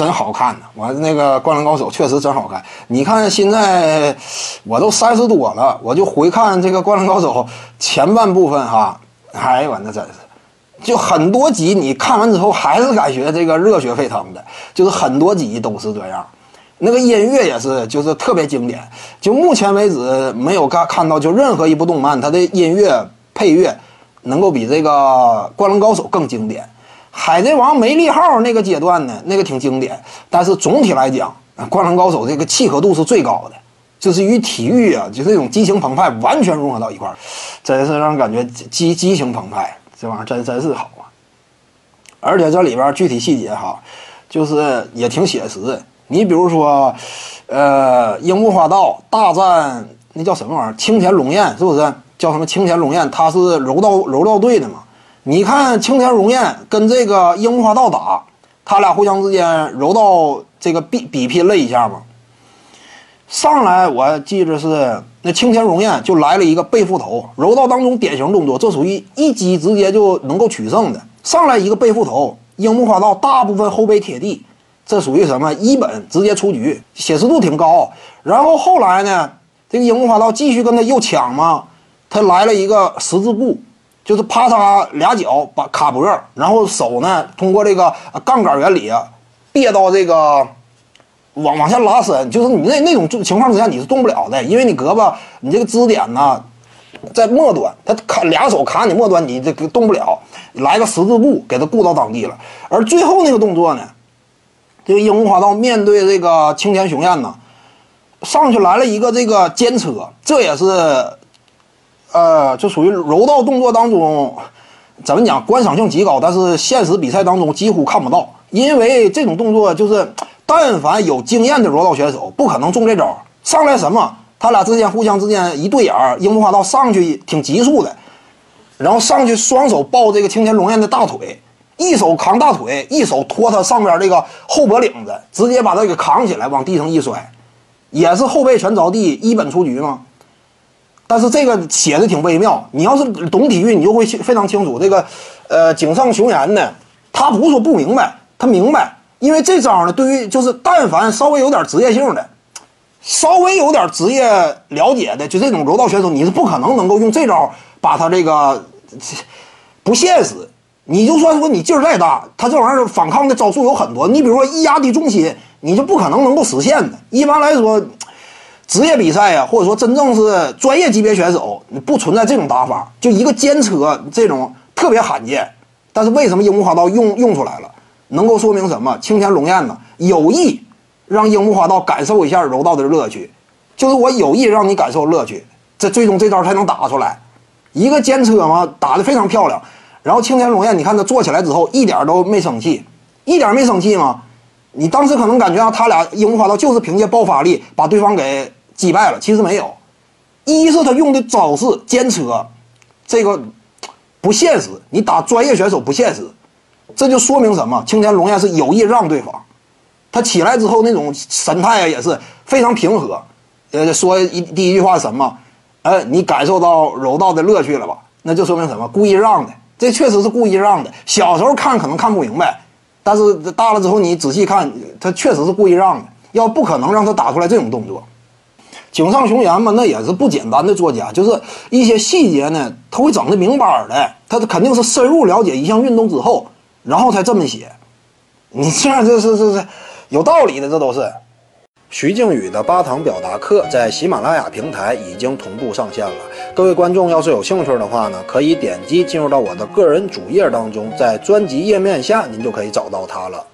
真好看呢。我那个《灌篮高手》确实真好看。你看现在我都三十多了，我就回看这个《灌篮高手》前半部分哈，哎呦我那真是，就很多集你看完之后还是感觉这个热血沸腾的，就是很多集都是这样。那个音乐也是，就是特别经典。就目前为止没有看看到，就任何一部动漫它的音乐配乐能够比这个《灌篮高手》更经典。海贼王梅利号那个阶段呢，那个挺经典，但是总体来讲，《灌篮高手》这个契合度是最高的，就是与体育啊，就是这种激情澎湃完全融合到一块儿，真是让人感觉激激情澎湃，这玩意儿真真是好啊！而且这里边具体细节哈，就是也挺写实。你比如说，呃，樱木花道大战那叫什么玩意儿？青田龙彦是不是叫什么青田龙彦？他是柔道柔道队的嘛？你看青田荣彦跟这个樱木花道打，他俩互相之间柔道这个比比拼了一下嘛。上来我记着是那青田荣彦就来了一个背负头，柔道当中典型动作，这属于一击直接就能够取胜的。上来一个背负头，樱木花道大部分后背贴地，这属于什么一本直接出局，写实度挺高。然后后来呢，这个樱木花道继续跟他又抢嘛，他来了一个十字步，就是啪嚓俩脚把卡脖，然后手呢通过这个杠杆原理啊，别到这个。往往下拉伸，就是你那那种情况之下你是动不了的，因为你胳膊你这个支点呢在末端，他卡俩手卡你末端，你这个动不了。来个十字步给他固到当地了。而最后那个动作呢，这个樱木花道面对这个青田雄彦呢，上去来了一个这个肩车，这也是呃，就属于柔道动作当中怎么讲，观赏性极高，但是现实比赛当中几乎看不到，因为这种动作就是。但凡有经验的柔道选手，不可能中这招。上来什么？他俩之间互相之间一对眼儿，樱木花道上去挺急速的，然后上去双手抱这个青田龙彦的大腿，一手扛大腿，一手托他上边这个后脖领子，直接把他给扛起来，往地上一摔，也是后背全着地，一本出局吗？但是这个写的挺微妙。你要是懂体育，你就会非常清楚这个，呃，井上雄彦呢，他不是说不明白，他明白。因为这招呢，对于就是但凡稍微有点职业性的，稍微有点职业了解的，就这种柔道选手，你是不可能能够用这招把他这个不现实。你就算说你劲儿再大，他这玩意儿反抗的招数有很多。你比如说一压低重心，你就不可能能够实现的。一般来说，职业比赛呀，或者说真正是专业级别选手，不存在这种打法，就一个肩车这种特别罕见。但是为什么樱木花道用用出来了？能够说明什么？青田龙彦呢有意让樱木花道感受一下柔道的乐趣，就是我有意让你感受乐趣，这最终这招才能打出来。一个肩车嘛，打得非常漂亮。然后青田龙彦，你看他做起来之后一点都没生气，一点没生气吗？你当时可能感觉啊，他俩樱木花道就是凭借爆发力把对方给击败了，其实没有。一是他用的招式坚车，这个不现实，你打专业选手不现实。这就说明什么？青田龙彦是有意让对方，他起来之后那种神态啊，也是非常平和。呃，说一第一句话什么？呃，你感受到柔道的乐趣了吧？那就说明什么？故意让的，这确实是故意让的。小时候看可能看不明白，但是大了之后你仔细看，他确实是故意让的。要不可能让他打出来这种动作。井上雄彦嘛，那也是不简单的作家，就是一些细节呢，他会整的明白的。他肯定是深入了解一项运动之后。然后才这么写，你这样这是这是有道理的，这都是。徐静宇的八堂表达课在喜马拉雅平台已经同步上线了，各位观众要是有兴趣的话呢，可以点击进入到我的个人主页当中，在专辑页面下您就可以找到它了。